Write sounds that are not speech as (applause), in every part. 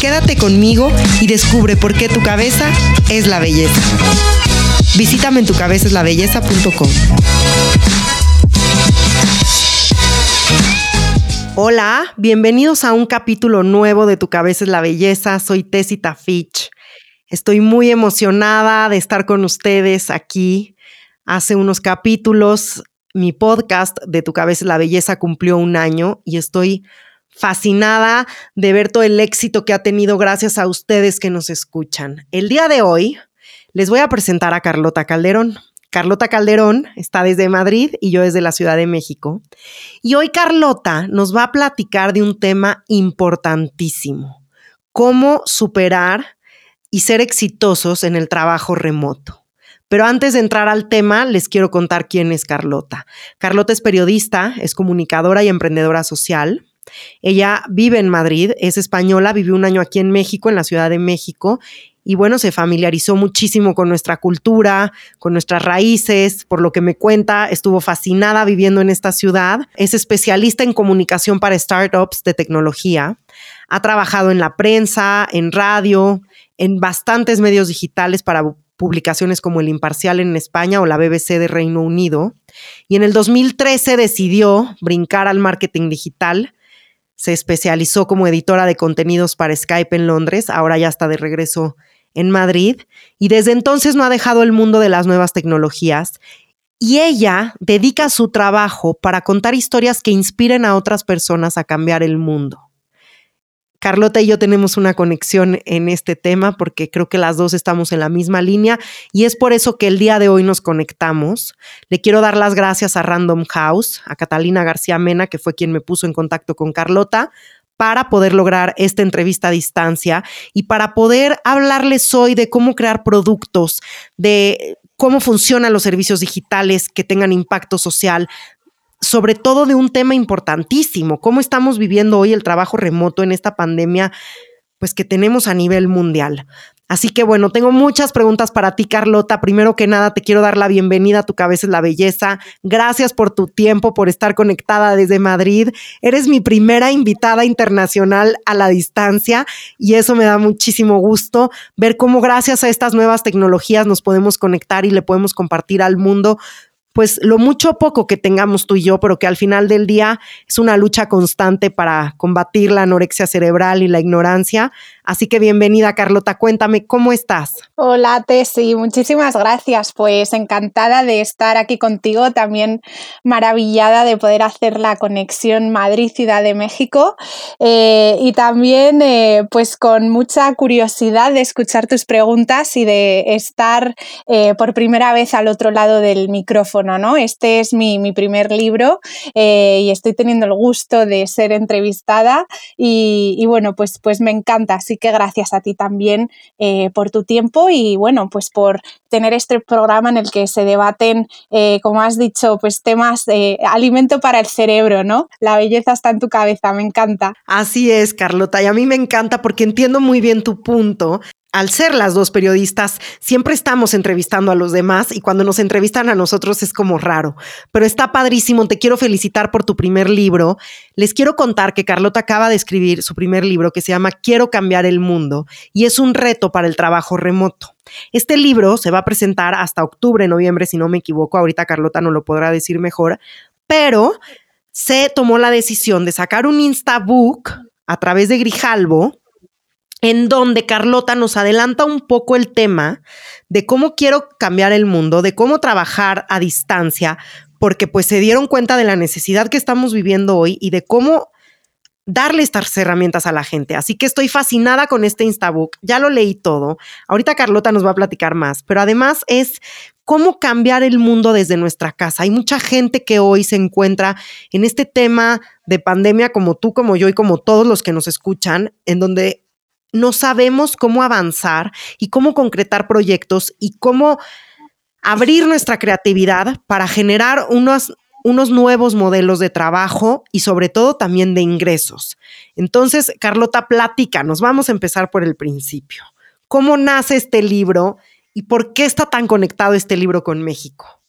Quédate conmigo y descubre por qué tu cabeza es la belleza. Visítame en tucabezaslabelleza.com. Hola, bienvenidos a un capítulo nuevo de Tu cabeza es la belleza. Soy Tessita Fitch. Estoy muy emocionada de estar con ustedes aquí. Hace unos capítulos mi podcast de Tu cabeza es la belleza cumplió un año y estoy fascinada de ver todo el éxito que ha tenido gracias a ustedes que nos escuchan. El día de hoy les voy a presentar a Carlota Calderón. Carlota Calderón está desde Madrid y yo desde la Ciudad de México. Y hoy Carlota nos va a platicar de un tema importantísimo, cómo superar y ser exitosos en el trabajo remoto. Pero antes de entrar al tema, les quiero contar quién es Carlota. Carlota es periodista, es comunicadora y emprendedora social. Ella vive en Madrid, es española, vivió un año aquí en México, en la Ciudad de México, y bueno, se familiarizó muchísimo con nuestra cultura, con nuestras raíces, por lo que me cuenta, estuvo fascinada viviendo en esta ciudad, es especialista en comunicación para startups de tecnología, ha trabajado en la prensa, en radio, en bastantes medios digitales para publicaciones como El Imparcial en España o la BBC de Reino Unido, y en el 2013 decidió brincar al marketing digital se especializó como editora de contenidos para Skype en Londres, ahora ya está de regreso en Madrid, y desde entonces no ha dejado el mundo de las nuevas tecnologías. Y ella dedica su trabajo para contar historias que inspiren a otras personas a cambiar el mundo. Carlota y yo tenemos una conexión en este tema porque creo que las dos estamos en la misma línea y es por eso que el día de hoy nos conectamos. Le quiero dar las gracias a Random House, a Catalina García Mena, que fue quien me puso en contacto con Carlota para poder lograr esta entrevista a distancia y para poder hablarles hoy de cómo crear productos, de cómo funcionan los servicios digitales que tengan impacto social, sobre todo de un tema importantísimo, cómo estamos viviendo hoy el trabajo remoto en esta pandemia pues que tenemos a nivel mundial. Así que bueno, tengo muchas preguntas para ti, Carlota. Primero que nada, te quiero dar la bienvenida a Tu Cabeza es la Belleza. Gracias por tu tiempo, por estar conectada desde Madrid. Eres mi primera invitada internacional a la distancia y eso me da muchísimo gusto ver cómo gracias a estas nuevas tecnologías nos podemos conectar y le podemos compartir al mundo pues lo mucho o poco que tengamos tú y yo, pero que al final del día es una lucha constante para combatir la anorexia cerebral y la ignorancia. Así que bienvenida, Carlota. Cuéntame, ¿cómo estás? Hola, Tessy. Muchísimas gracias. Pues encantada de estar aquí contigo. También maravillada de poder hacer la conexión Madrid-Ciudad de México. Eh, y también, eh, pues con mucha curiosidad de escuchar tus preguntas y de estar eh, por primera vez al otro lado del micrófono, ¿no? Este es mi, mi primer libro y estoy teniendo el gusto de ser entrevistada y, bueno, pues, pues me encanta. Que gracias a ti también eh, por tu tiempo y bueno, pues por tener este programa en el que se debaten, eh, como has dicho, pues temas de alimento para el cerebro, ¿no? La belleza está en tu cabeza, me encanta. Así es, Carlota, y a mí me encanta porque entiendo muy bien tu punto al ser las dos periodistas, siempre estamos entrevistando a los demás y cuando nos entrevistan a nosotros es como raro, pero está padrísimo. Te quiero felicitar por tu primer libro. Les quiero contar que Carlota acaba de escribir su primer libro que se llama Quiero cambiar el mundo y es un reto para el trabajo remoto. Este libro se va a presentar hasta octubre, noviembre, si no me equivoco. Ahorita Carlota no lo podrá decir mejor, pero se tomó la decisión de sacar un Instabook a través de Grijalbo en donde Carlota nos adelanta un poco el tema de cómo quiero cambiar el mundo, de cómo trabajar a distancia, porque pues se dieron cuenta de la necesidad que estamos viviendo hoy y de cómo darle estas herramientas a la gente. Así que estoy fascinada con este Instabook, ya lo leí todo. Ahorita Carlota nos va a platicar más, pero además es cómo cambiar el mundo desde nuestra casa. Hay mucha gente que hoy se encuentra en este tema de pandemia como tú, como yo y como todos los que nos escuchan, en donde no sabemos cómo avanzar y cómo concretar proyectos y cómo abrir nuestra creatividad para generar unos, unos nuevos modelos de trabajo y sobre todo también de ingresos. Entonces, Carlota, nos vamos a empezar por el principio. ¿Cómo nace este libro y por qué está tan conectado este libro con México?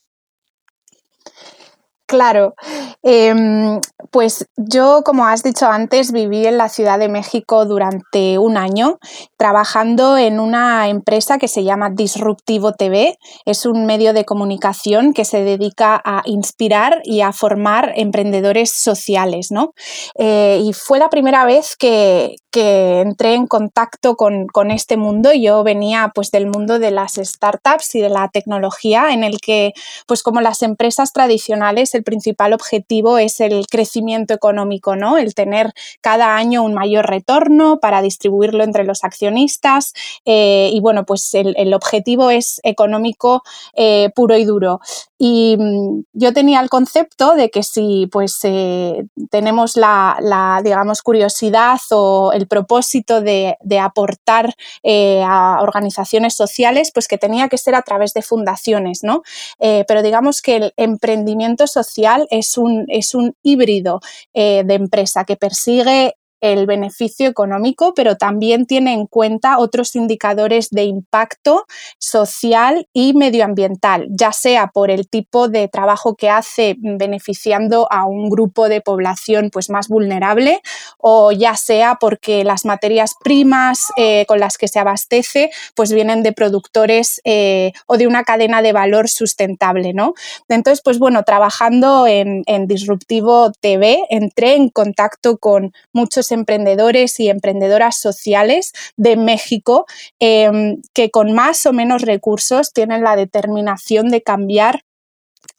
Claro, em, pues yo, como has dicho antes, viví en la Ciudad de México durante un año trabajando en una empresa que se llama Disruptivo TV. Es un medio de comunicación que se dedica a inspirar y a formar emprendedores sociales, ¿no? Eh, y fue la primera vez que, que entré en contacto con, con, este mundo. Yo venía pues del mundo de las startups y de la tecnología, en el que, pues como las empresas tradicionales, el principal objetivo es el crecimiento económico, ¿no? El tener cada año un mayor retorno para distribuirlo entre los accionistas. Eh, y bueno, pues el, objetivo es económico eh, puro y duro. Y mm, yo tenía el concepto de que si pues eh, tenemos la, digamos, curiosidad o el propósito de, aportar a organizaciones sociales, pues que tenía que ser a través de fundaciones, ¿no? pero digamos que el emprendimiento social es un, es un híbrido eh, de empresa que persigue el beneficio económico, pero también tiene en cuenta otros indicadores de impacto social y medioambiental, ya sea por el tipo de trabajo que hace beneficiando a un grupo de población pues, más vulnerable o ya sea porque las materias primas eh, con las que se abastece pues vienen de productores eh, o de una cadena de valor sustentable. ¿no? Entonces, pues bueno, trabajando en, en Disruptivo TV, entré en contacto con muchos emprendedores y emprendedoras sociales de México em, que con más o menos recursos tienen la determinación de cambiar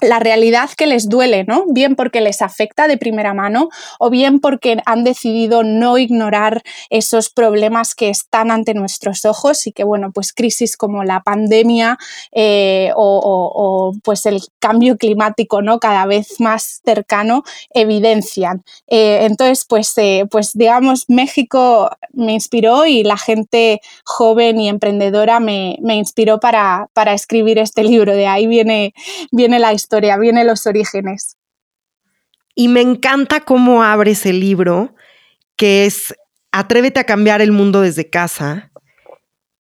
la realidad que les duele, ¿no? Bien porque les afecta de primera mano o bien porque han decidido no ignorar esos problemas que están ante nuestros ojos y que, bueno, pues crisis como la pandemia eh, o, pues el cambio climático, ¿no? Cada vez más cercano evidencian. Eh, entonces, pues, eh, pues digamos, México me inspiró y la gente joven y emprendedora me, inspiró para, para, escribir este libro. De ahí viene, viene la historia historia, viene los orígenes. Y me encanta cómo abres el libro, que es Atrévete a cambiar el mundo desde casa,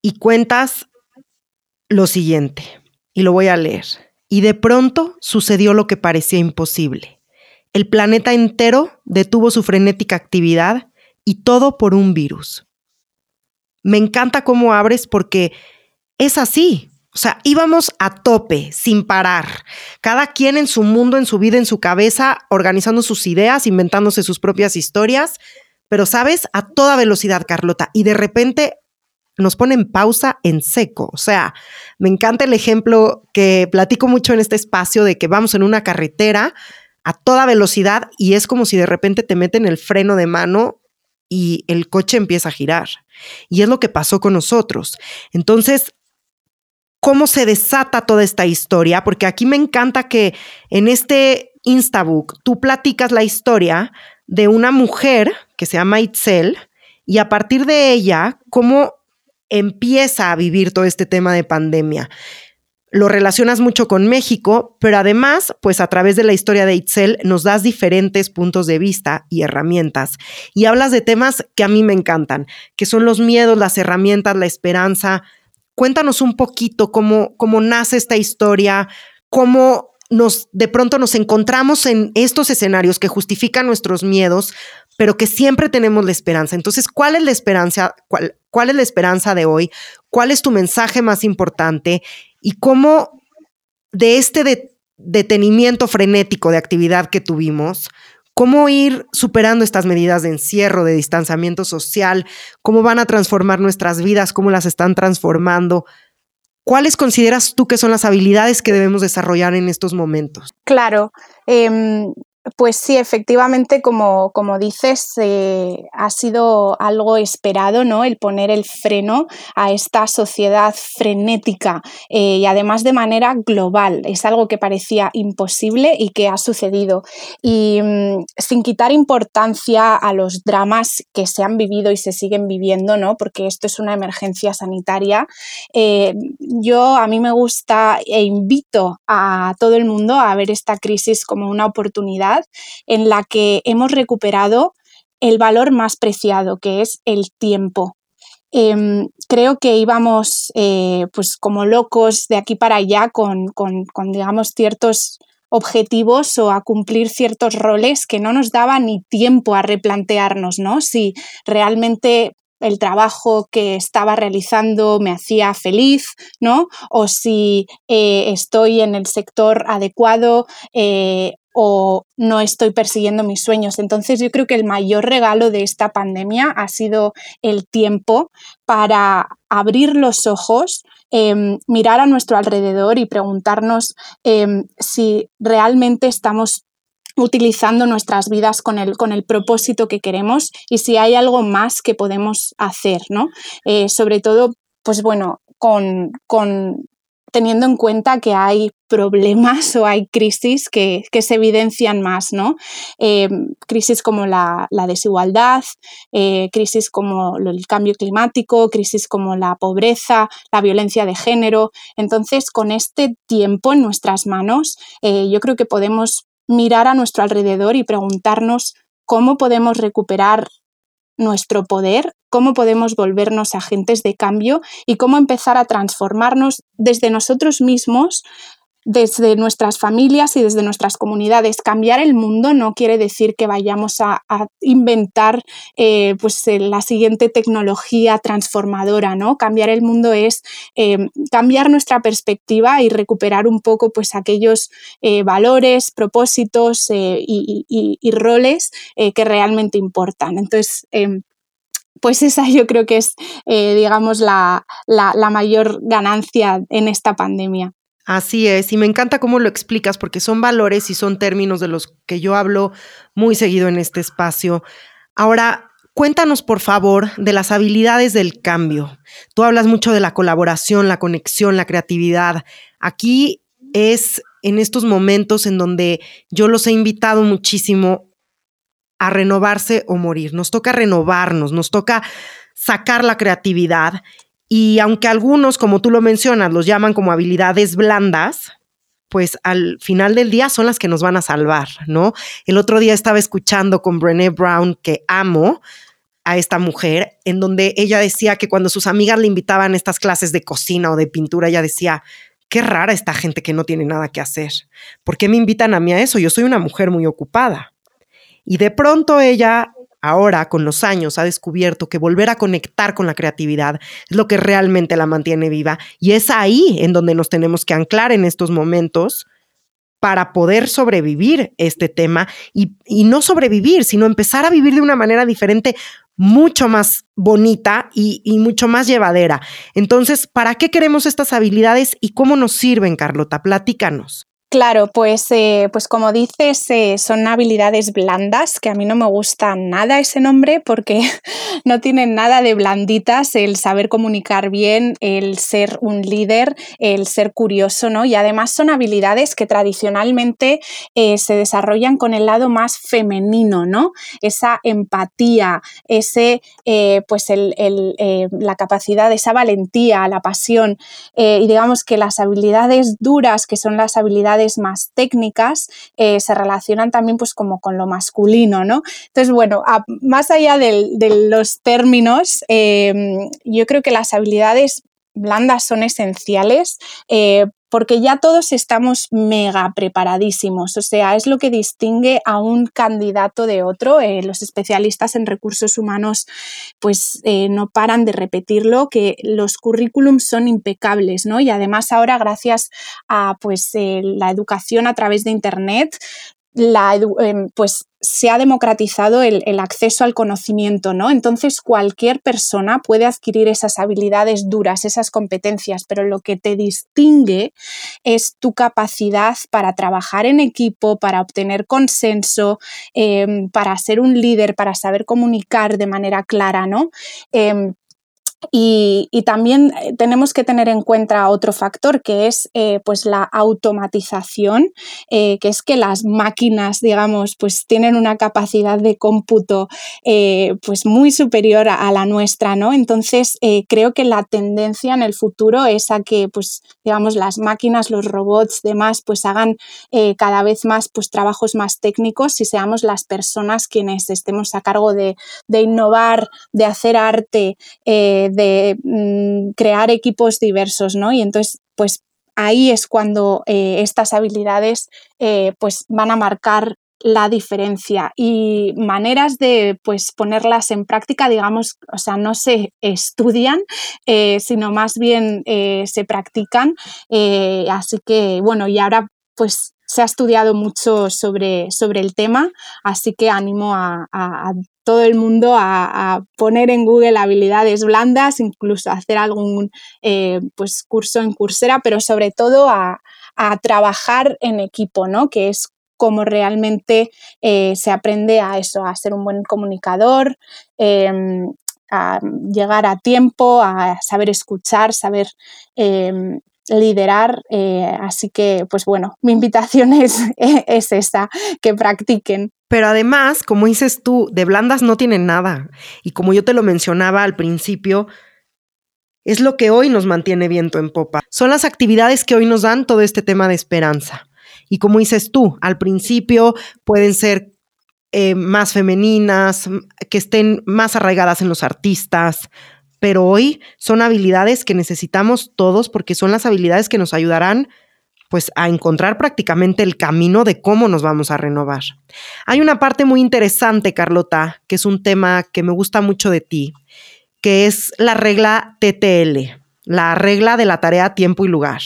y cuentas lo siguiente, y lo voy a leer. Y de pronto sucedió lo que parecía imposible. El planeta entero detuvo su frenética actividad y todo por un virus. Me encanta cómo abres porque es así. O sea, íbamos a tope, sin parar. Cada quien en su mundo, en su vida, en su cabeza, organizando sus ideas, inventándose sus propias historias. Pero, ¿sabes? A toda velocidad, Carlota. Y de repente nos ponen pausa en seco. O sea, me encanta el ejemplo que platico mucho en este espacio de que vamos en una carretera a toda velocidad y es como si de repente te meten el freno de mano y el coche empieza a girar. Y es lo que pasó con nosotros. Entonces, cómo se desata toda esta historia, porque aquí me encanta que en este Instabook tú platicas la historia de una mujer que se llama Itzel y a partir de ella, cómo empieza a vivir todo este tema de pandemia. Lo relacionas mucho con México, pero además, pues a través de la historia de Itzel nos das diferentes puntos de vista y herramientas. Y hablas de temas que a mí me encantan, que son los miedos, las herramientas, la esperanza, Cuéntanos un poquito cómo, cómo nace esta historia, cómo nos de pronto nos encontramos en estos escenarios que justifican nuestros miedos, pero que siempre tenemos la esperanza. Entonces, ¿cuál es la esperanza? ¿Cuál, cuál es la esperanza de hoy? ¿Cuál es tu mensaje más importante? Y cómo de este detenimiento frenético de actividad que tuvimos, cómo ir superando estas medidas de encierro, de distanciamiento social, cómo van a transformar nuestras vidas, cómo las están transformando. ¿Cuáles consideras tú que son las habilidades que debemos desarrollar en estos momentos? Claro. Em, Pues sí, efectivamente, como, como dices, eh, ha sido algo esperado, ¿no? El poner el freno a esta sociedad frenética eh, y además de manera global. Es algo que parecía imposible y que ha sucedido. Y mm, sin quitar importancia a los dramas que se han vivido y se siguen viviendo, ¿no? Porque esto es una emergencia sanitaria. Eh, yo a mí me gusta e invito a todo el mundo a ver esta crisis como una oportunidad en la que hemos recuperado el valor más preciado, que es el tiempo. Em, creo que íbamos eh, pues como locos de aquí para allá con, digamos, ciertos objetivos o a cumplir ciertos roles que no nos daba ni tiempo a replantearnos, ¿no? Si realmente el trabajo que estaba realizando me hacía feliz, ¿no? O si eh, estoy en el sector adecuado eh, o no estoy persiguiendo mis sueños. Entonces yo creo que el mayor regalo de esta pandemia ha sido el tiempo para abrir los ojos, em, mirar a nuestro alrededor y preguntarnos em, si realmente estamos utilizando nuestras vidas con el, con el propósito que queremos y si hay algo más que podemos hacer, ¿no? Eh, sobre todo, pues bueno, con, con teniendo en cuenta que hay problemas o hay crisis que, se evidencian más, ¿no? Eh, crisis como la, desigualdad, eh, crisis como el cambio climático, crisis como la pobreza, la violencia de género. Entonces, con este tiempo en nuestras manos, eh, yo creo que podemos mirar a nuestro alrededor y preguntarnos cómo podemos recuperar nuestro poder, cómo podemos volvernos agentes de cambio y cómo empezar a transformarnos desde nosotros mismos desde nuestras familias y desde nuestras comunidades. Cambiar el mundo no quiere decir que vayamos a, inventar eh, pues, eh, la siguiente tecnología transformadora, ¿no? Cambiar el mundo es eh, cambiar nuestra perspectiva y recuperar un poco pues, aquellos valores, propósitos y, roles que realmente importan. Entonces, em, pues esa yo creo que es, digamos, la, mayor ganancia en esta pandemia. Así es, y me encanta cómo lo explicas porque son valores y son términos de los que yo hablo muy seguido en este espacio. Ahora, cuéntanos por favor de las habilidades del cambio. Tú hablas mucho de la colaboración, la conexión, la creatividad. Aquí es en estos momentos en donde yo los he invitado muchísimo a renovarse o morir. Nos toca renovarnos, nos toca sacar la creatividad y aunque algunos, como tú lo mencionas, los llaman como habilidades blandas, pues al final del día son las que nos van a salvar, ¿no? El otro día estaba escuchando con Brené Brown, que amo a esta mujer, en donde ella decía que cuando sus amigas le invitaban a estas clases de cocina o de pintura, ella decía, qué rara esta gente que no tiene nada que hacer. ¿Por qué me invitan a mí a eso? Yo soy una mujer muy ocupada. Y de pronto ella ahora con los años ha descubierto que volver a conectar con la creatividad es lo que realmente la mantiene viva y es ahí en donde nos tenemos que anclar en estos momentos para poder sobrevivir este tema y, no sobrevivir, sino empezar a vivir de una manera diferente, mucho más bonita y, y, mucho más llevadera. Entonces, ¿para qué queremos estas habilidades y cómo nos sirven, Carlota? Platícanos. Claro, pues, eh, pues como dices, eh, son habilidades blandas, que a mí no me gusta nada ese nombre porque (laughs) no tienen nada de blanditas, el saber comunicar bien, el ser un líder, el ser curioso, ¿no? Y además son habilidades que tradicionalmente eh, se desarrollan con el lado más femenino, ¿no? Esa empatía, ese, pues el, la capacidad, esa valentía, la pasión, y digamos que las habilidades duras, que son las habilidades más técnicas eh, se relacionan también pues como con lo masculino, ¿no? Entonces, bueno, más allá de los términos, em, yo creo que las habilidades blandas son esenciales eh, porque ya todos estamos mega preparadísimos, o sea, es lo que distingue a un candidato de otro. Eh, los especialistas en recursos humanos pues eh, no paran de repetirlo, que los currículums son impecables, ¿no? Y además ahora gracias a pues la educación a través de Internet, la, em, pues se ha democratizado el, acceso al conocimiento, ¿no? Entonces cualquier persona puede adquirir esas habilidades duras, esas competencias, pero lo que te distingue es tu capacidad para trabajar en equipo, para obtener consenso, em, para ser un líder, para saber comunicar de manera clara, ¿no? Em, y, también eh, tenemos que tener en cuenta otro factor que es eh, pues la automatización, eh, que es que las máquinas, digamos, pues tienen una capacidad de cómputo pues muy superior a, la nuestra, ¿no? Entonces creo que la tendencia en el futuro es a que pues digamos las máquinas, los robots, demás, pues hagan cada vez más pues trabajos más técnicos y seamos las personas quienes estemos a cargo de, de innovar, de hacer arte de mm, crear equipos diversos, ¿no? Y entonces, pues ahí es cuando eh, estas habilidades eh, pues van a marcar la diferencia y maneras de pues ponerlas en práctica, digamos, o sea, no se estudian, eh, sino más bien se practican. así que, bueno, y ahora pues se ha estudiado mucho sobre, sobre el tema, así que animo a, todo el mundo a, poner en Google habilidades blandas, incluso hacer algún eh, pues, curso en Coursera, pero sobre todo a, trabajar en equipo, ¿no? que es como realmente eh, se aprende a eso, a ser un buen comunicador, em, a llegar a tiempo, a saber escuchar, saber em, liderar. Eh, así que, pues bueno, mi invitación es, (laughs) es esa, que practiquen. Pero además, como dices tú, de blandas no tienen nada. Y como yo te lo mencionaba al principio, es lo que hoy nos mantiene viento en popa. Son las actividades que hoy nos dan todo este tema de esperanza. Y como dices tú, al principio pueden ser eh, más femeninas, que estén más arraigadas en los artistas, pero hoy son habilidades que necesitamos todos porque son las habilidades que nos ayudarán pues a encontrar prácticamente el camino de cómo nos vamos a renovar. Hay una parte muy interesante, Carlota, que es un tema que me gusta mucho de ti, que es la regla TTL, la regla de la tarea tiempo y lugar.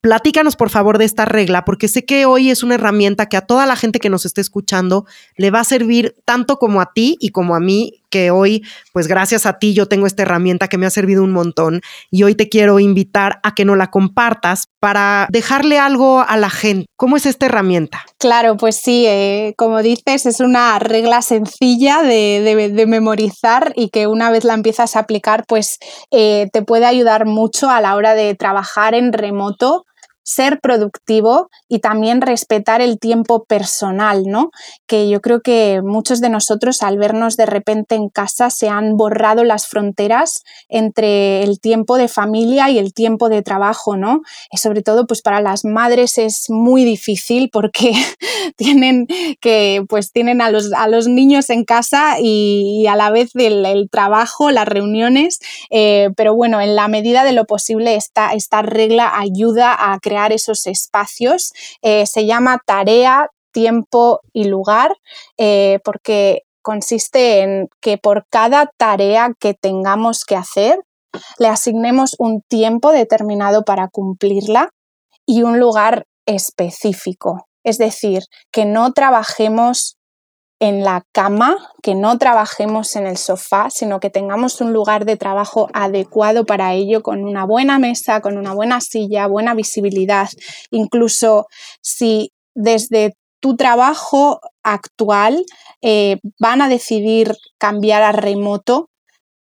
Platícanos por favor de esta regla, porque sé que hoy es una herramienta que a toda la gente que nos esté escuchando le va a servir tanto como a ti y como a mí, que hoy, pues gracias a ti, yo tengo esta herramienta que me ha servido un montón y hoy te quiero invitar a que no la compartas para dejarle algo a la gente. ¿Cómo es esta herramienta? Claro, pues sí, eh, como dices, es una regla sencilla de, memorizar y que una vez la empiezas a aplicar, pues eh, te puede ayudar mucho a la hora de trabajar en remoto ser productivo y también respetar el tiempo personal, ¿no? Que yo creo que muchos de nosotros al vernos de repente en casa se han borrado las fronteras entre el tiempo de familia y el tiempo de trabajo, ¿no? Y sobre todo pues para las madres es muy difícil porque (laughs) tienen que pues tienen a los, a los niños en casa y, a la vez el, trabajo, las reuniones, eh, pero bueno, en la medida de lo posible esta, esta regla ayuda a crear esos espacios. Eh, se llama tarea, tiempo y lugar, eh, porque consiste en que por cada tarea que tengamos que hacer, le asignemos un tiempo determinado para cumplirla y un lugar específico. Es decir, que no trabajemos en la cama, que no trabajemos en el sofá, sino que tengamos un lugar de trabajo adecuado para ello, con una buena mesa, con una buena silla, buena visibilidad. Incluso si desde tu trabajo actual eh, van a decidir cambiar a remoto,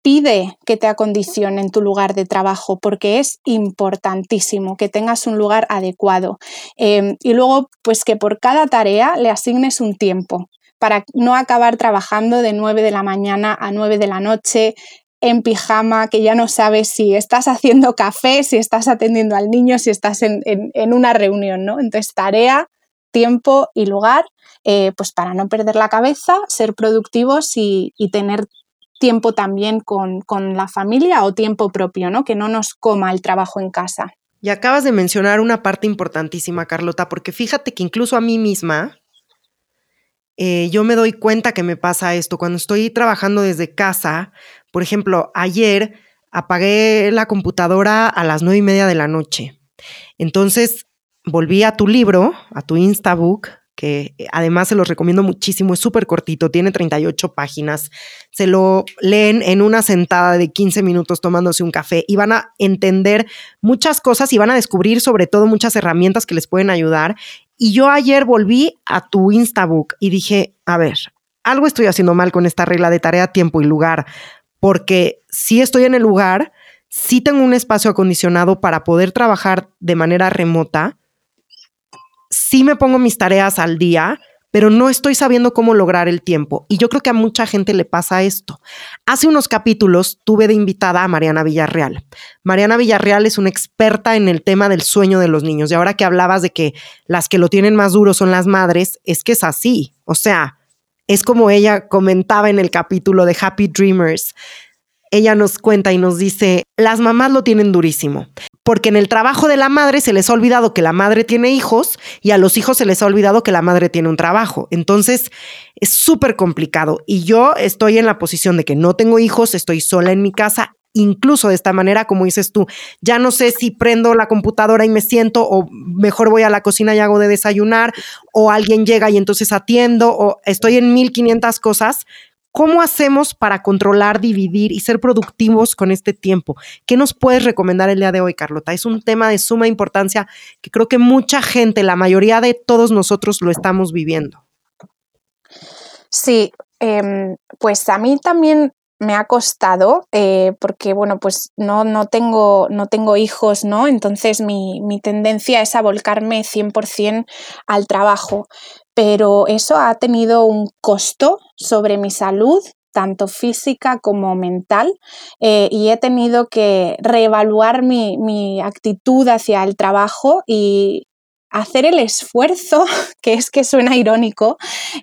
pide que te acondicionen tu lugar de trabajo porque es importantísimo que tengas un lugar adecuado. Eh, y luego, pues que por cada tarea le asignes un tiempo para no acabar trabajando de 9 de la mañana a 9 de la noche en pijama, que ya no sabes si estás haciendo café, si estás atendiendo al niño, si estás en, una reunión, ¿no? Entonces, tarea, tiempo y lugar, eh, pues para no perder la cabeza, ser productivos y, tener tiempo también con, con, la familia o tiempo propio, ¿no? Que no nos coma el trabajo en casa. Y acabas de mencionar una parte importantísima, Carlota, porque fíjate que incluso a mí misma, eh, yo me doy cuenta que me pasa esto. Cuando estoy trabajando desde casa, por ejemplo, ayer apagué la computadora a las nueve y media de la noche. Entonces volví a tu libro, a tu Instabook, que eh, además se los recomiendo muchísimo, es súper cortito, tiene 38 páginas, se lo leen en una sentada de 15 minutos tomándose un café y van a entender muchas cosas y van a descubrir sobre todo muchas herramientas que les pueden ayudar. Y yo ayer volví a tu Instabook y dije, a ver, algo estoy haciendo mal con esta regla de tarea, tiempo y lugar, porque si estoy en el lugar, si tengo un espacio acondicionado para poder trabajar de manera remota, sí me pongo mis tareas al día, pero no estoy sabiendo cómo lograr el tiempo. Y yo creo que a mucha gente le pasa esto. Hace unos capítulos tuve de invitada a Mariana Villarreal. Mariana Villarreal es una experta en el tema del sueño de los niños. Y ahora que hablabas de que las que lo tienen más duro son las madres, es que es así. O sea, es como ella comentaba en el capítulo de Happy Dreamers ella nos cuenta y nos dice, las mamás lo tienen durísimo, porque en el trabajo de la madre se les ha olvidado que la madre tiene hijos y a los hijos se les ha olvidado que la madre tiene un trabajo. Entonces es súper complicado y yo estoy en la posición de que no tengo hijos, estoy sola en mi casa. Incluso de esta manera, como dices tú, ya no sé si prendo la computadora y me siento, o mejor voy a la cocina y hago de desayunar, o alguien llega y entonces atiendo, o estoy en 1500 cosas ¿Cómo hacemos para controlar, dividir y ser productivos con este tiempo? ¿Qué nos puedes recomendar el día de hoy, Carlota? Es un tema de suma importancia que creo que mucha gente, la mayoría de todos nosotros lo estamos viviendo. Sí, em, pues a mí también me ha costado eh, porque, bueno, pues no, no, tengo, no tengo hijos, ¿no? Entonces mi, mi tendencia es a volcarme 100% al trabajo pero eso ha tenido un costo sobre mi salud tanto física como mental, eh, y he tenido que reevaluar mi, actitud hacia el trabajo y hacer el esfuerzo, (laughs) que es que suena irónico,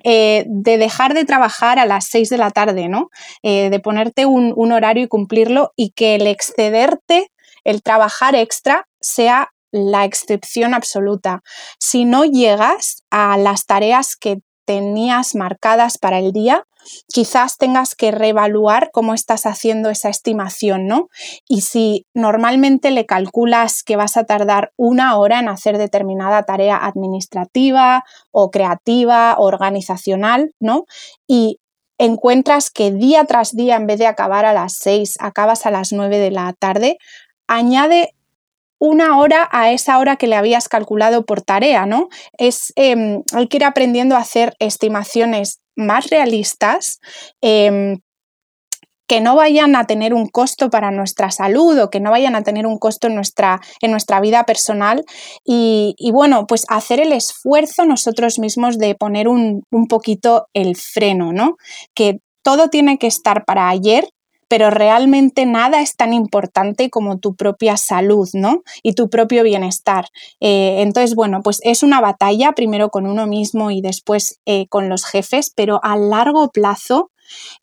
eh, de dejar de trabajar a las 6 de la tarde, ¿no? Eh, de ponerte un, un horario y cumplirlo y que el excederte, el trabajar extra, sea la excepción absoluta. Si no llegas a las tareas que tenías marcadas para el día, quizás tengas que reevaluar cómo estás haciendo esa estimación, ¿no? Y si normalmente le calculas que vas a tardar una hora en hacer determinada tarea administrativa o creativa o organizacional, ¿no? Y encuentras que día tras día, en vez de acabar a las 6, acabas a las 9 de la tarde, añade una hora a esa hora que le habías calculado por tarea, ¿no? Es, em, hay que ir aprendiendo a hacer estimaciones más realistas. Em, que no vayan a tener un costo para nuestra salud o que no vayan a tener un costo en nuestra, en nuestra vida personal y, bueno, pues hacer el esfuerzo nosotros mismos de poner un, un poquito el freno, ¿no? Que todo tiene que estar para ayer pero realmente nada es tan importante como tu propia salud, ¿no? Y tu propio bienestar. Eh, entonces, bueno, pues es una batalla, primero con uno mismo y después eh, con los jefes, pero a largo plazo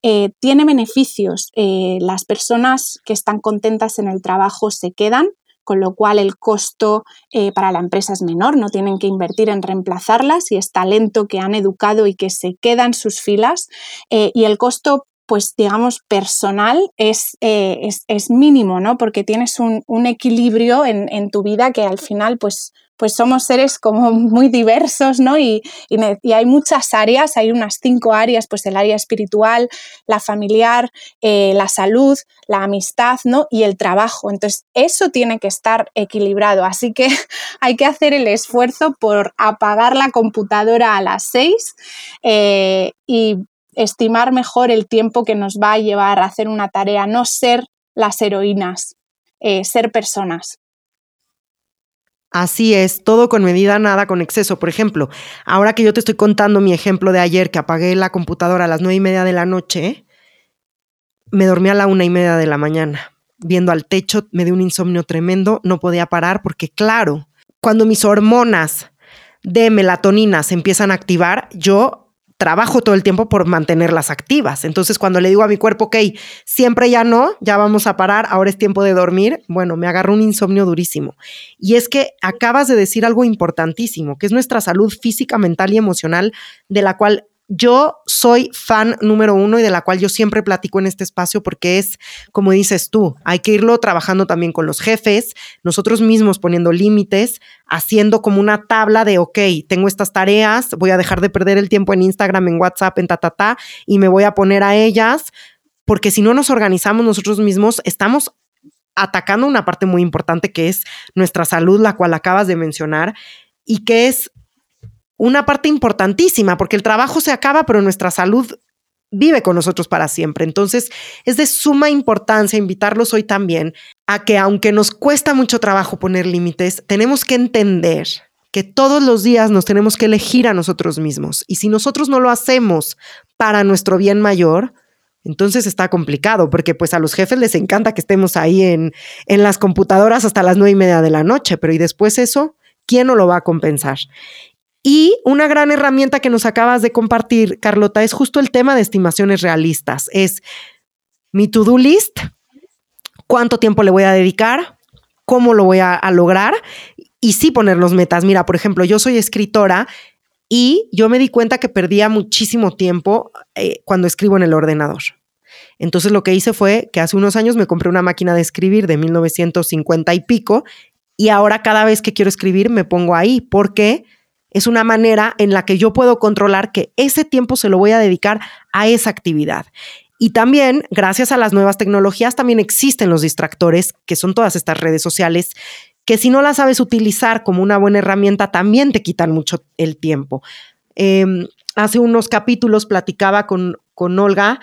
eh, tiene beneficios. las personas que están contentas en el trabajo se quedan, con lo cual el costo para la empresa es menor, no tienen que invertir en reemplazarlas y es talento que han educado y que se queda en sus filas. y el costo pues digamos, personal es, eh, es, mínimo, ¿no? Porque tienes un, equilibrio en, tu vida que al final, pues, pues somos seres como (laughs) muy diversos, ¿no? Y, hay muchas áreas, hay unas cinco áreas, pues el área espiritual, la familiar, eh, la salud, la amistad, ¿no? Y el trabajo. Entonces, eso tiene que estar equilibrado. Así que (laughs) hay que hacer el esfuerzo por apagar la computadora a las seis eh, y estimar mejor el tiempo que nos va a llevar a hacer una tarea, no ser las heroínas, eh, ser personas. Así es, todo con medida, nada con exceso. Por ejemplo, ahora que yo te estoy contando mi ejemplo de ayer que apagué la computadora a las nueve y media de la noche, me dormí a la una y media de la mañana. Viendo al techo, me dio un insomnio tremendo, no podía parar porque, claro, cuando mis hormonas de melatonina se empiezan a activar, yo trabajo todo el tiempo por mantenerlas activas. Entonces, cuando le digo a mi cuerpo, ok, siempre ya no, ya vamos a parar, ahora es tiempo de dormir, bueno, me agarró un insomnio durísimo. Y es que acabas de decir algo importantísimo, que es nuestra salud física, mental y emocional, de la cual yo soy fan número uno y de la cual yo siempre platico en este espacio porque es, como dices tú, hay que irlo trabajando también con los jefes, nosotros mismos poniendo límites, haciendo como una tabla de, ok, tengo estas tareas, voy a dejar de perder el tiempo en Instagram, en WhatsApp, en ta, ta, y me voy a poner a ellas, porque si no nos organizamos nosotros mismos, estamos atacando una parte muy importante que es nuestra salud, la cual acabas de mencionar, y que es una parte importantísima, porque el trabajo se acaba, pero nuestra salud vive con nosotros para siempre. Entonces, es de suma importancia invitarlos hoy también a que aunque nos cuesta mucho trabajo poner límites, tenemos que entender que todos los días nos tenemos que elegir a nosotros mismos. Y si nosotros no lo hacemos para nuestro bien mayor, entonces está complicado, porque pues a los jefes les encanta que estemos ahí en, en las computadoras hasta las nueve y media de la noche, pero y después eso, ¿quién no lo va a compensar? Y una gran herramienta que nos acabas de compartir, Carlota, es justo el tema de estimaciones realistas. Es mi to-do list, cuánto tiempo le voy a dedicar, cómo lo voy a, lograr y sí poner los metas. Mira, por ejemplo, yo soy escritora y yo me di cuenta que perdía muchísimo tiempo eh, cuando escribo en el ordenador. Entonces lo que hice fue que hace unos años me compré una máquina de escribir de 1950 y pico y ahora cada vez que quiero escribir me pongo ahí porque es una manera en la que yo puedo controlar que ese tiempo se lo voy a dedicar a esa actividad. Y también, gracias a las nuevas tecnologías, también existen los distractores, que son todas estas redes sociales, que si no las sabes utilizar como una buena herramienta, también te quitan mucho el tiempo. Em, hace unos capítulos platicaba con, con Olga,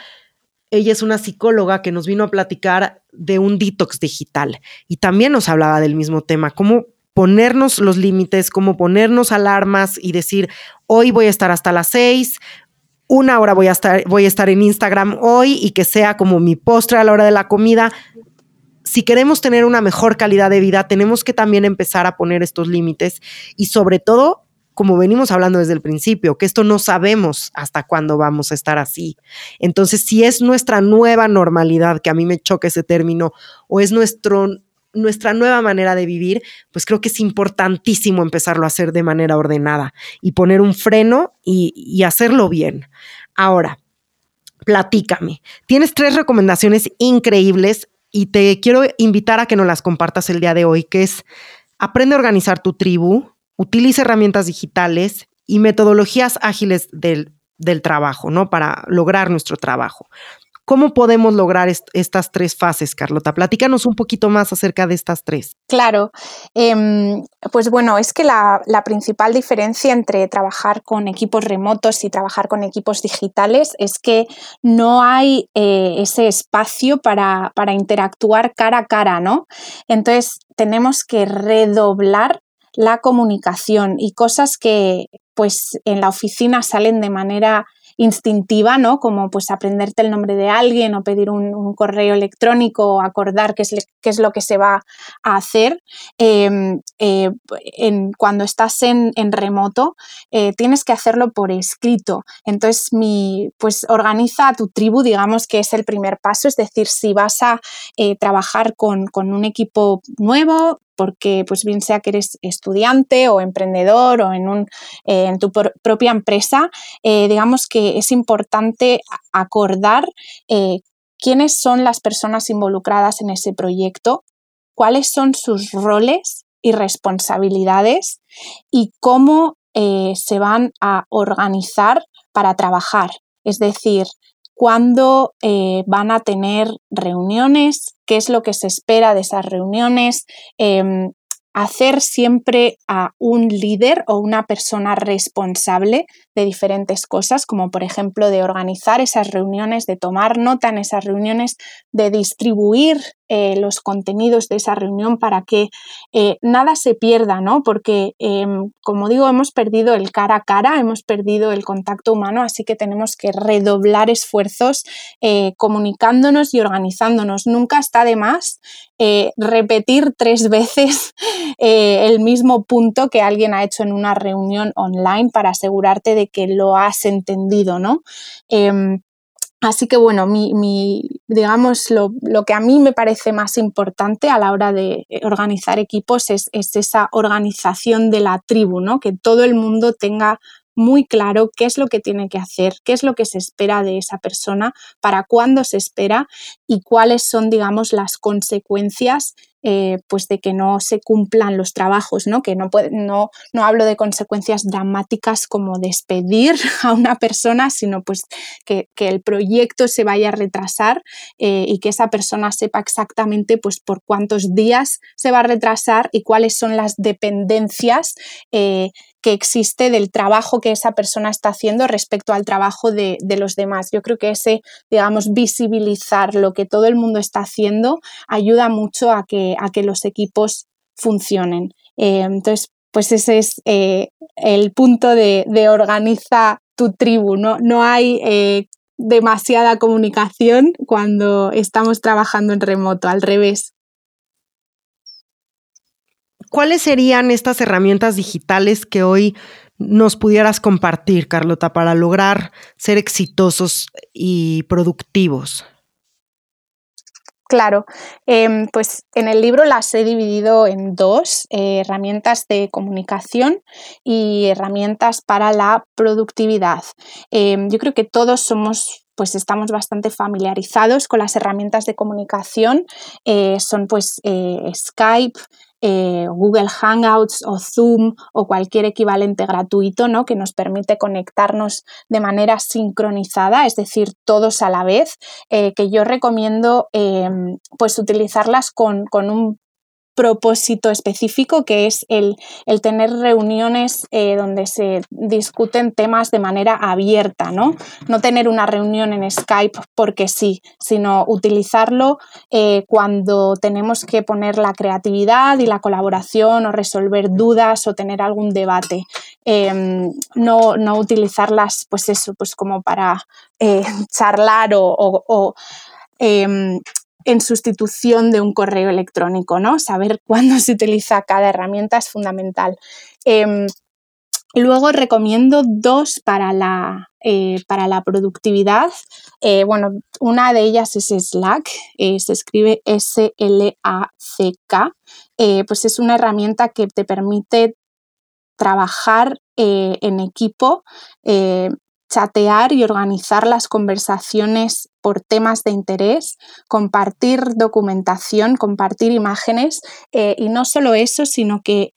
ella es una psicóloga que nos vino a platicar de un detox digital y también nos hablaba del mismo tema, cómo ponernos los límites, como ponernos alarmas y decir, hoy voy a estar hasta las seis, una hora voy a estar, voy a estar en Instagram hoy y que sea como mi postre a la hora de la comida. Si queremos tener una mejor calidad de vida, tenemos que también empezar a poner estos límites y sobre todo, como venimos hablando desde el principio, que esto no sabemos hasta cuándo vamos a estar así. Entonces, si es nuestra nueva normalidad, que a mí me choca ese término, o es nuestro nuestra nueva manera de vivir, pues creo que es importantísimo empezarlo a hacer de manera ordenada y poner un freno y, hacerlo bien. Ahora, platícame. Tienes tres recomendaciones increíbles y te quiero invitar a que nos las compartas el día de hoy, que es aprende a organizar tu tribu, utiliza herramientas digitales y metodologías ágiles del, del trabajo, ¿no? Para lograr nuestro trabajo. ¿Cómo podemos lograr estas tres fases, Carlota? Platícanos un poquito más acerca de estas tres. Claro, em, pues bueno, es que la, principal diferencia entre trabajar con equipos remotos y trabajar con equipos digitales es que no hay eh, ese espacio para, para interactuar cara a cara, ¿no? Entonces tenemos que redoblar la comunicación y cosas que pues en la oficina salen de manera instintiva, ¿no? Como pues aprenderte el nombre de alguien o pedir un, correo electrónico o acordar qué es, qué es, lo que se va a hacer. Em, eh, en, cuando estás en, remoto, eh, tienes que hacerlo por escrito. Entonces, mi, pues organiza tu tribu, digamos que es el primer paso, es decir, si vas a eh, trabajar con un equipo nuevo, porque pues bien sea que eres estudiante o emprendedor o en, un, eh, en tu propia empresa, eh, digamos que es importante acordar eh, quiénes son las personas involucradas en ese proyecto, cuáles son sus roles y responsabilidades y cómo se van a organizar para trabajar. Es decir, cuándo eh, van a tener reuniones, qué es lo que se espera de esas reuniones, em, hacer siempre a un líder o una persona responsable de diferentes cosas, como por ejemplo de organizar esas reuniones, de tomar nota en esas reuniones, de distribuir eh, los contenidos de esa reunión para que eh, nada se pierda, ¿no? Porque, em, como digo, hemos perdido el cara a cara, hemos perdido el contacto humano, así que tenemos que redoblar esfuerzos eh, comunicándonos y organizándonos. Nunca está de más repetir tres (laughs) veces el mismo punto que alguien ha hecho en una reunión online para asegurarte de que lo has entendido, ¿no? Así que bueno, mi, digamos, lo, que a mí me parece más importante a la hora de organizar equipos es, esa organización de la tribu, ¿no? Que todo el mundo tenga muy claro qué es lo que tiene que hacer, qué es lo que se espera de esa persona, para cuándo se espera y cuáles son, digamos, las consecuencias eh, pues de que no se cumplan los trabajos, ¿no? que no, no, no hablo de consecuencias dramáticas como despedir (laughs) a una persona, sino pues que, el proyecto se vaya a retrasar eh, y que esa persona sepa exactamente pues por cuántos días se va a retrasar y cuáles son las dependencias eh, que existe del trabajo que esa persona está haciendo respecto al trabajo de, los demás. Yo creo que ese, digamos, visibilizar lo que todo el mundo está haciendo ayuda mucho a que, a que los equipos funcionen. Eh, entonces, pues ese es eh, el punto de, organiza tu tribu. No, no hay eh, demasiada comunicación cuando estamos trabajando en remoto, al revés. ¿Cuáles serían estas herramientas digitales que hoy nos pudieras compartir, Carlota, para lograr ser exitosos y productivos? Claro, em, pues en el libro las he dividido en dos, eh, herramientas de comunicación y herramientas para la productividad. Em, yo creo que todos somos pues estamos bastante familiarizados con las herramientas de comunicación. Eh, son pues eh, Skype, eh, Google Hangouts o Zoom o cualquier equivalente gratuito ¿no? que nos permite conectarnos de manera sincronizada, es decir, todos a la vez, que yo recomiendo pues utilizarlas con, con un propósito específico, que es el, tener reuniones eh, donde se discuten temas de manera abierta, ¿no? No tener una reunión en Skype porque sí, sino utilizarlo eh, cuando tenemos que poner la creatividad y la colaboración o resolver dudas o tener algún debate. Em, no, utilizarlas, pues eso, pues como para eh, (laughs) charlar o, em, en sustitución de un correo electrónico, ¿no? Saber (laughs) cuándo se utiliza cada herramienta es fundamental. Em, luego recomiendo dos para la, eh, para la productividad. Eh, bueno, una de ellas es Slack, eh, se escribe S-L-A-C-K. pues es una herramienta que te permite trabajar en equipo chatear y organizar las conversaciones por temas de interés, compartir documentación, compartir imágenes eh, y no solo eso, sino que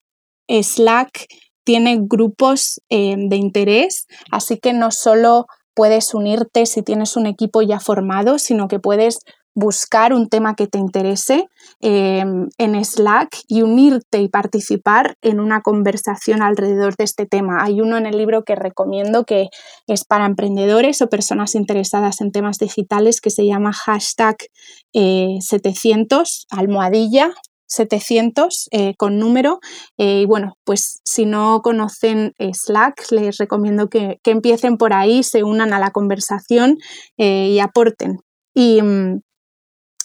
Slack tiene grupos eh, de interés, así que no solo puedes unirte si tienes un equipo ya formado, sino que puedes buscar un tema que te interese em, en Slack y unirte y participar en una conversación alrededor de este tema. Hay uno en el libro que recomiendo que es para emprendedores o personas interesadas en temas digitales que se llama hashtag 700 eh, almohadilla 700 eh, con número. Eh, y bueno, pues si no conocen Slack, les recomiendo que, que empiecen por ahí, se unan a la conversación y aporten. Y, mm,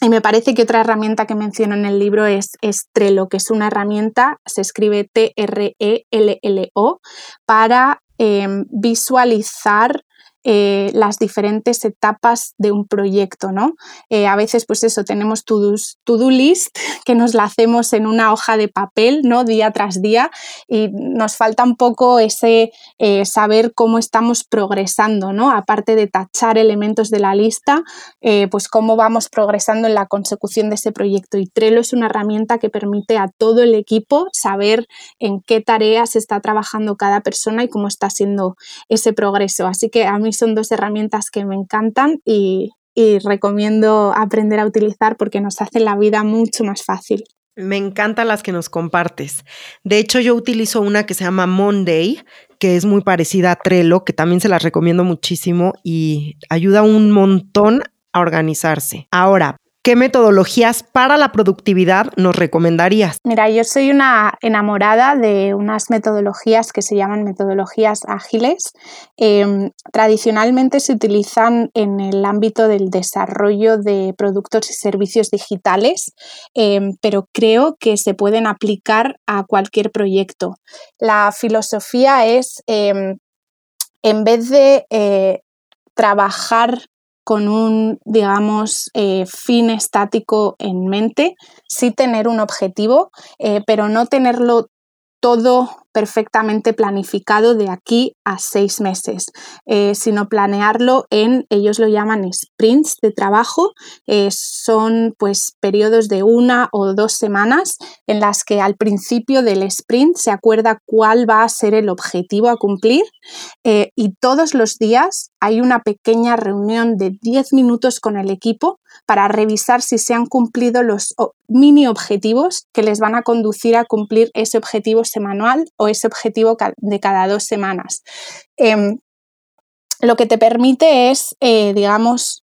y me parece que otra herramienta que menciono en el libro es, Trello, que es una herramienta, se escribe T-R-E-L-L-O, para em, visualizar eh, las diferentes etapas de un proyecto, ¿no? Eh, a veces, pues eso, tenemos to-do list (laughs) que nos la hacemos en una hoja de papel, ¿no? Día tras día y nos falta un poco ese eh, saber cómo estamos progresando, ¿no? Aparte de tachar elementos de la lista, pues cómo vamos progresando en la consecución de ese proyecto. Y Trello es una herramienta que permite a todo el equipo saber en qué tareas está trabajando cada persona y cómo está siendo ese progreso. Así que a mí son dos herramientas que me encantan y, recomiendo aprender a utilizar porque nos hacen la vida mucho más fácil. Me encantan las que nos compartes. De hecho, yo utilizo una que se llama Monday, que es muy parecida a Trello, que también se las recomiendo muchísimo y ayuda un montón a organizarse. Ahora, ¿Qué metodologías para la productividad nos recomendarías? Mira, yo soy una enamorada de unas metodologías que se llaman metodologías ágiles. Em, tradicionalmente se utilizan en el ámbito del desarrollo de productos y servicios digitales, em, pero creo que se pueden aplicar a cualquier proyecto. La filosofía es, em, en vez de eh, trabajar con un, digamos, eh, fin estático en mente, sí tener un objetivo, eh, pero no tenerlo todo perfectamente planificado de aquí a seis meses, eh, sino planearlo en, ellos lo llaman sprints de trabajo, eh, son pues periodos de una o dos semanas en las que al principio del sprint se acuerda cuál va a ser el objetivo a cumplir eh, y todos los días hay una pequeña reunión de 10 minutos con el equipo para revisar si se han cumplido los mini objetivos que les van a conducir a cumplir ese objetivo semanal o ese objetivo de cada dos semanas. Em, lo que te permite es, eh, digamos,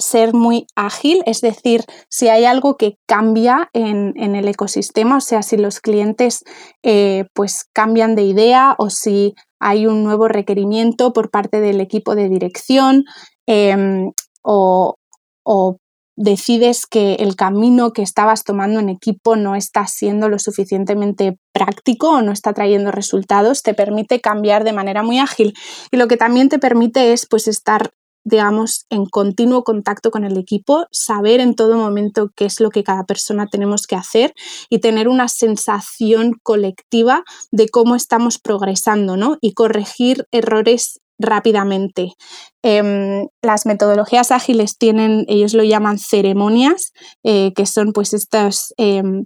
ser muy ágil, es decir, si hay algo que cambia en, el ecosistema, o sea, si los clientes eh, pues cambian de idea o si hay un nuevo requerimiento por parte del equipo de dirección em, o, o decides que el camino que estabas tomando en equipo no está siendo lo suficientemente práctico o no está trayendo resultados, te permite cambiar de manera muy ágil. Y lo que también te permite es pues estar digamos, en continuo contacto con el equipo, saber en todo momento qué es lo que cada persona tenemos que hacer y tener una sensación colectiva de cómo estamos progresando, ¿no? Y corregir errores rápidamente. Em, las metodologías ágiles tienen, ellos lo llaman ceremonias, eh, que son pues estas em,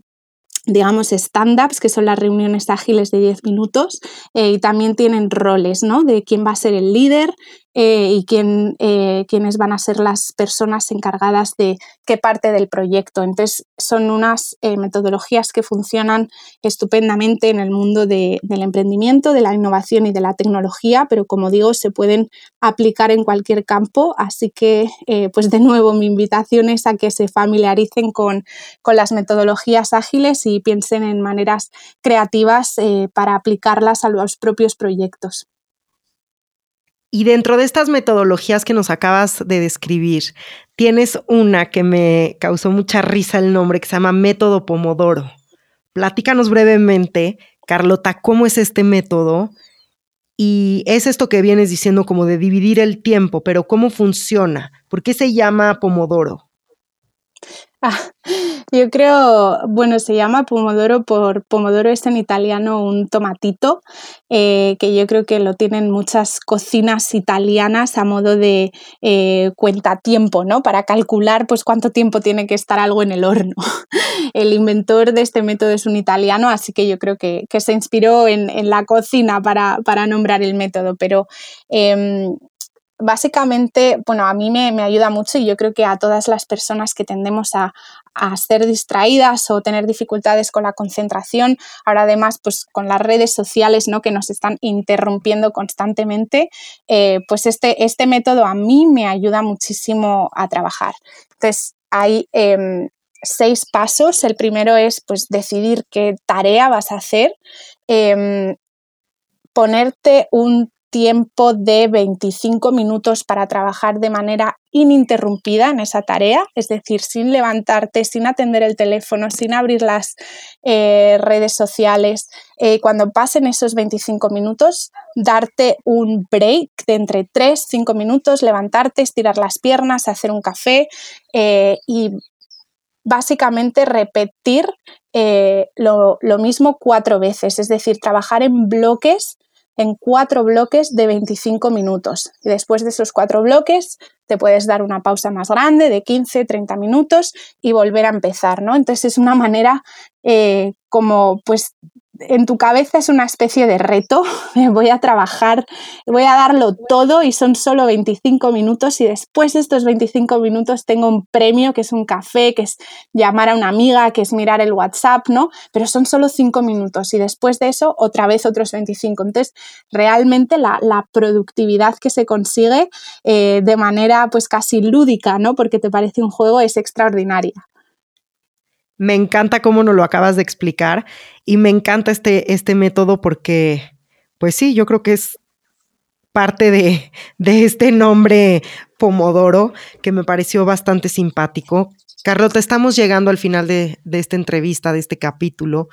digamos, stand-ups, que son las reuniones ágiles de 10 minutos, eh, y también tienen roles, ¿no? De quién va a ser el líder, eh, y quién, eh, quiénes van a ser las personas encargadas de qué parte del proyecto. Entonces, son unas eh, metodologías que funcionan estupendamente en el mundo del emprendimiento, de la innovación y de la tecnología, pero como digo, se pueden aplicar en cualquier campo. Así que, pues de nuevo, mi invitación es a que se familiaricen con, con las metodologías ágiles y piensen en maneras creativas para aplicarlas a los propios proyectos. Y dentro de estas metodologías que nos acabas de describir, tienes una que me causó mucha risa el nombre, que se llama método Pomodoro. Platícanos brevemente, Carlota, cómo es este método y es esto que vienes diciendo como de dividir el tiempo, pero ¿cómo funciona? ¿Por qué se llama Pomodoro? (laughs) Yo creo, bueno, se llama pomodoro por pomodoro es en italiano un tomatito, eh, que yo creo que lo tienen muchas cocinas italianas a modo de eh, cuenta tiempo, ¿no? Para calcular pues cuánto tiempo tiene que estar algo en el horno. (laughs) El inventor de este método es un italiano, así que yo creo que, se inspiró en, la cocina para, nombrar el método, pero em, básicamente, bueno, a mí me, ayuda mucho y yo creo que a todas las personas que tendemos a, ser distraídas o tener dificultades con la concentración, ahora además pues con las redes sociales ¿no? que nos están interrumpiendo constantemente, eh, pues este, este método a mí me ayuda muchísimo a trabajar. Entonces, hay em, seis pasos. El primero es pues decidir qué tarea vas a hacer. Em, ponerte un tiempo de 25 minutos para trabajar de manera ininterrumpida en esa tarea, es decir, sin levantarte, sin atender el teléfono, sin abrir las eh, redes sociales. Eh, cuando pasen esos 25 minutos, darte un break de entre 3, 5 minutos, levantarte, estirar las piernas, hacer un café eh, y básicamente repetir lo, lo mismo cuatro veces, es decir, trabajar en bloques en cuatro bloques de 25 minutos. Y después de esos cuatro bloques te puedes dar una pausa más grande de 15, 30 minutos y volver a empezar, ¿no? Entonces es una manera eh, como pues en tu cabeza es una especie de reto, (laughs) voy a trabajar, voy a darlo todo y son solo 25 minutos y después de estos 25 minutos tengo un premio que es un café, que es llamar a una amiga, que es mirar el WhatsApp, ¿no? Pero son solo 5 minutos y después de eso otra vez otros 25. Entonces, realmente la, productividad que se consigue eh, de manera pues casi lúdica, ¿no? Porque te parece un juego es extraordinaria. Me encanta cómo nos lo acabas de explicar y me encanta este, este método porque, pues sí, yo creo que es parte de, este nombre Pomodoro que me pareció bastante simpático. Carlota, estamos llegando al final de, de esta entrevista, de este capítulo.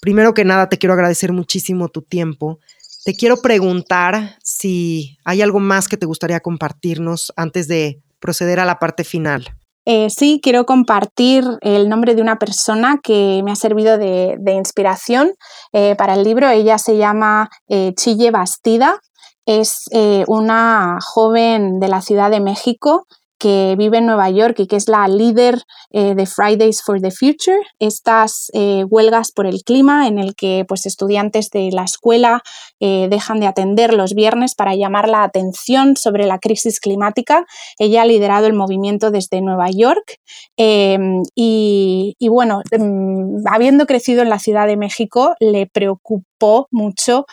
Primero que nada, te quiero agradecer muchísimo tu tiempo. Te quiero preguntar si hay algo más que te gustaría compartirnos antes de proceder a la parte final. Eh, sí, quiero compartir el nombre de una persona que me ha servido de, inspiración eh, para el libro. Ella se llama eh, Chille Bastida. Es una joven de la Ciudad de México que vive en Nueva York y que es la líder eh, de Fridays for the Future, estas eh, huelgas por el clima en el que pues, estudiantes de la escuela eh, dejan de atender los viernes para llamar la atención sobre la crisis climática. Ella ha liderado el movimiento desde Nueva York y, y, bueno, em, habiendo crecido en la Ciudad de México, le preocupó mucho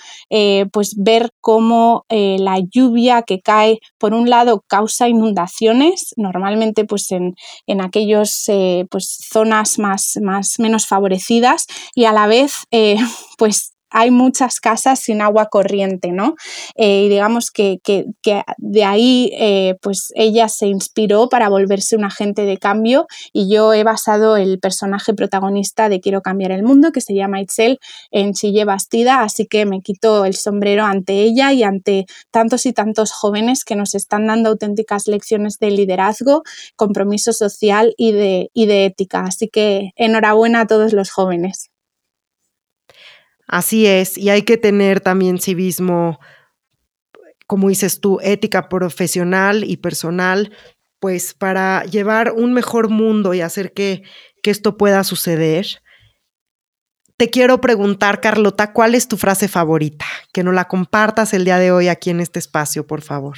pues ver cómo la lluvia que cae por un lado causa inundaciones normalmente pues en, en aquellas eh, pues zonas más, más, menos favorecidas y a la vez eh, (laughs) pues hay muchas casas sin agua corriente, ¿no? Eh, y digamos que, de ahí eh, pues ella se inspiró para volverse un agente de cambio y yo he basado el personaje protagonista de Quiero cambiar el mundo, que se llama Itzel, en Chille Bastida, así que me quito el sombrero ante ella y ante tantos y tantos jóvenes que nos están dando auténticas lecciones de liderazgo, compromiso social y de, y de ética. Así que enhorabuena a todos los jóvenes. Así es, y hay que tener también civismo, como dices tú, ética profesional y personal, pues para llevar un mejor mundo y hacer que, que esto pueda suceder. Te quiero preguntar, Carlota, ¿cuál es tu frase favorita? Que nos la compartas el día de hoy aquí en este espacio, por favor.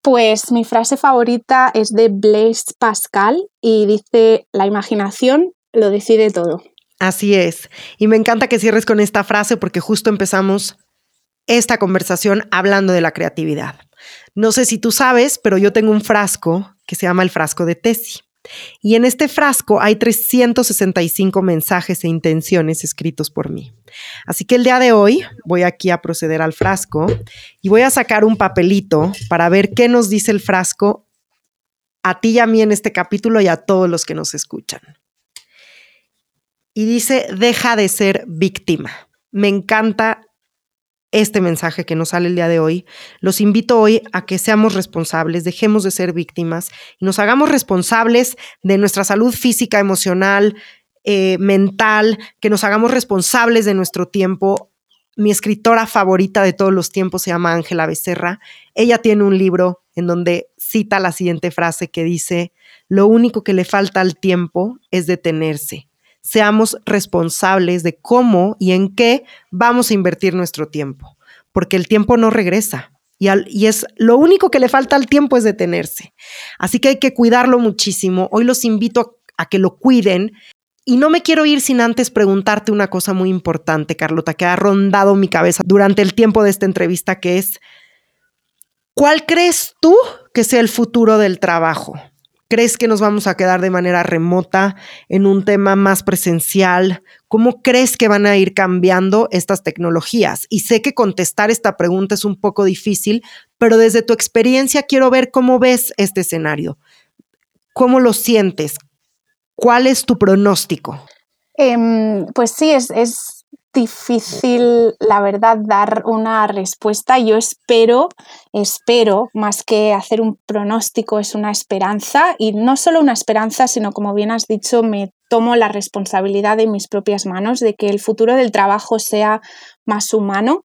Pues mi frase favorita es de Blaise Pascal y dice, la imaginación lo decide todo. Así es. Y me encanta que cierres con esta frase porque justo empezamos esta conversación hablando de la creatividad. No sé si tú sabes, pero yo tengo un frasco que se llama el frasco de Tesi. Y en este frasco hay 365 mensajes e intenciones escritos por mí. Así que el día de hoy voy aquí a proceder al frasco y voy a sacar un papelito para ver qué nos dice el frasco a ti y a mí en este capítulo y a todos los que nos escuchan y dice, deja de ser víctima. Me encanta este mensaje que nos sale el día de hoy. Los invito hoy a que seamos responsables, dejemos de ser víctimas y nos hagamos responsables de nuestra salud física, emocional, eh, mental, que nos hagamos responsables de nuestro tiempo. Mi escritora favorita de todos los tiempos se llama Ángela Becerra. Ella tiene un libro en donde cita la siguiente frase que dice, lo único que le falta al tiempo es detenerse seamos responsables de cómo y en qué vamos a invertir nuestro tiempo, porque el tiempo no regresa. Y, y, es lo único que le falta al tiempo es detenerse. Así que hay que cuidarlo muchísimo. Hoy los invito a, a que lo cuiden. Y no me quiero ir sin antes preguntarte una cosa muy importante, Carlota, que ha rondado mi cabeza durante el tiempo de esta entrevista, que es, ¿cuál crees tú que sea el futuro del trabajo? ¿Crees que nos vamos a quedar de manera remota en un tema más presencial? ¿Cómo crees que van a ir cambiando estas tecnologías? Y sé que contestar esta pregunta es un poco difícil, pero desde tu experiencia quiero ver cómo ves este escenario. ¿Cómo lo sientes? ¿Cuál es tu pronóstico? Em, pues sí, es, es difícil, la verdad, dar una respuesta. Yo espero, espero, más que hacer un pronóstico, es una esperanza. Y no solo una esperanza, sino como bien has dicho, me tomo la responsabilidad en mis propias manos de que el futuro del trabajo sea más humano,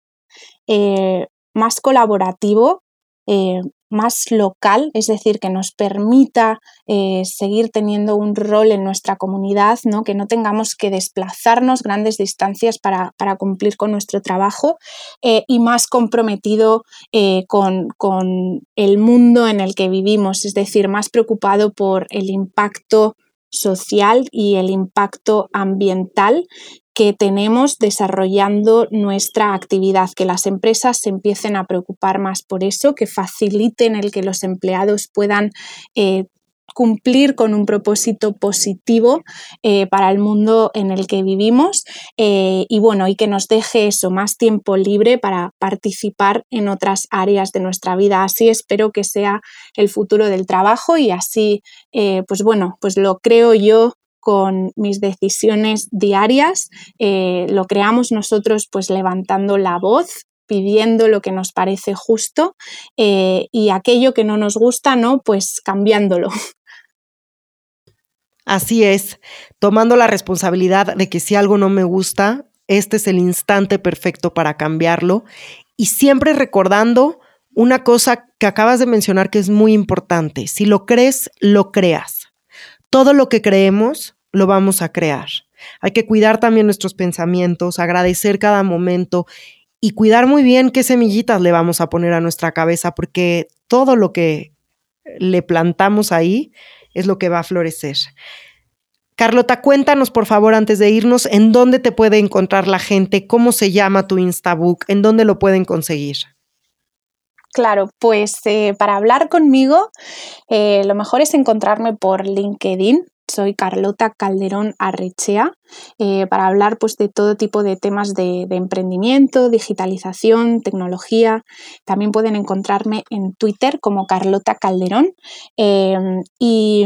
eh, más colaborativo, eh, más local, es decir, que nos permita eh, seguir teniendo un rol en nuestra comunidad, ¿no? que no tengamos que desplazarnos grandes distancias para, cumplir con nuestro trabajo eh, y más comprometido eh, con, con el mundo en el que vivimos, es decir, más preocupado por el impacto social y el impacto ambiental que tenemos desarrollando nuestra actividad, que las empresas se empiecen a preocupar más por eso, que faciliten el que los empleados puedan eh, cumplir con un propósito positivo eh, para el mundo en el que vivimos eh, y bueno, y que nos deje eso, más tiempo libre para participar en otras áreas de nuestra vida. Así espero que sea el futuro del trabajo y así, pues bueno, pues lo creo yo con mis decisiones diarias. Eh, lo creamos nosotros pues levantando la voz pidiendo lo que nos parece justo eh, y aquello que no nos gusta, ¿no? Pues cambiándolo. (laughs) Así es, tomando la responsabilidad de que si algo no me gusta, este es el instante perfecto para cambiarlo y siempre recordando una cosa que acabas de mencionar que es muy importante. Si lo crees, lo creas. Todo lo que creemos, lo vamos a crear. Hay que cuidar también nuestros pensamientos, agradecer cada momento y cuidar muy bien qué semillitas le vamos a poner a nuestra cabeza, porque todo lo que le plantamos ahí es lo que va a florecer. Carlota, cuéntanos por favor antes de irnos en dónde te puede encontrar la gente, cómo se llama tu Instabook, en dónde lo pueden conseguir. Claro, pues eh, para hablar conmigo eh, lo mejor es encontrarme por LinkedIn soy Carlota Calderón Arrechea, eh, para hablar pues, de todo tipo de temas de, emprendimiento, digitalización, tecnología. También pueden encontrarme en Twitter como Carlota Calderón. Eh, y,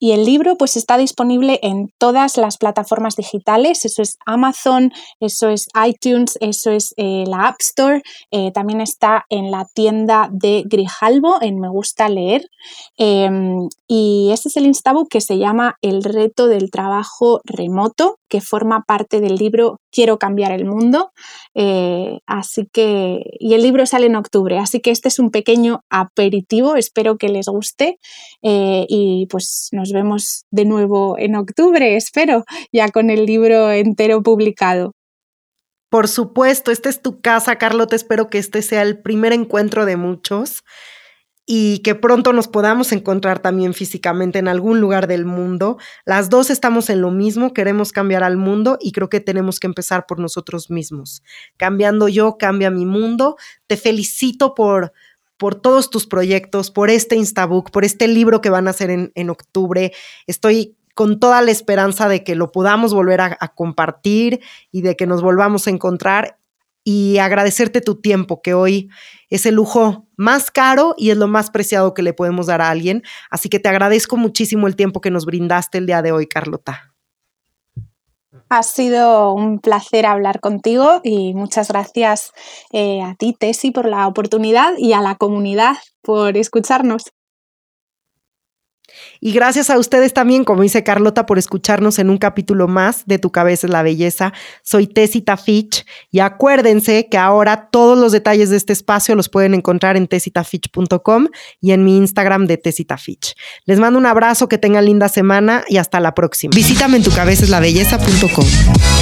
y el libro pues está disponible en todas las plataformas digitales, eso es Amazon, eso es iTunes, eso es eh, la App Store, eh, también está en la tienda de Grijalbo en Me Gusta Leer. Em, y este es el Instabook que se llama El reto del trabajo remoto, que forma parte del libro Quiero cambiar el mundo. Eh, así que, y el libro sale en octubre, así que este es un pequeño aperitivo, espero que les guste y pues nos vemos de nuevo en octubre, espero, ya con el libro entero publicado. Por supuesto, esta es tu casa, Carlota. Espero que este sea el primer encuentro de muchos y que pronto nos podamos encontrar también físicamente en algún lugar del mundo. Las dos estamos en lo mismo, queremos cambiar al mundo y creo que tenemos que empezar por nosotros mismos. Cambiando yo, cambia mi mundo. Te felicito por por todos tus proyectos, por este Instabook, por este libro que van a hacer en, octubre. Estoy con toda la esperanza de que lo podamos volver a, compartir y de que nos volvamos a encontrar y agradecerte tu tiempo, que hoy es el lujo más caro y es lo más preciado que le podemos dar a alguien. Así que te agradezco muchísimo el tiempo que nos brindaste el día de hoy, Carlota. Ha sido un placer hablar contigo y muchas gracias eh, a ti, Tesi, por la oportunidad y a la comunidad por escucharnos. Y gracias a ustedes también, como dice Carlota, por escucharnos en un capítulo más de Tu cabeza es la belleza. Soy Tessita Fitch y acuérdense que ahora todos los detalles de este espacio los pueden encontrar en tessitafitch.com y en mi Instagram de Tessita Fitch. Les mando un abrazo, que tengan linda semana y hasta la próxima. Visítame en tucabezaslabelleza.com.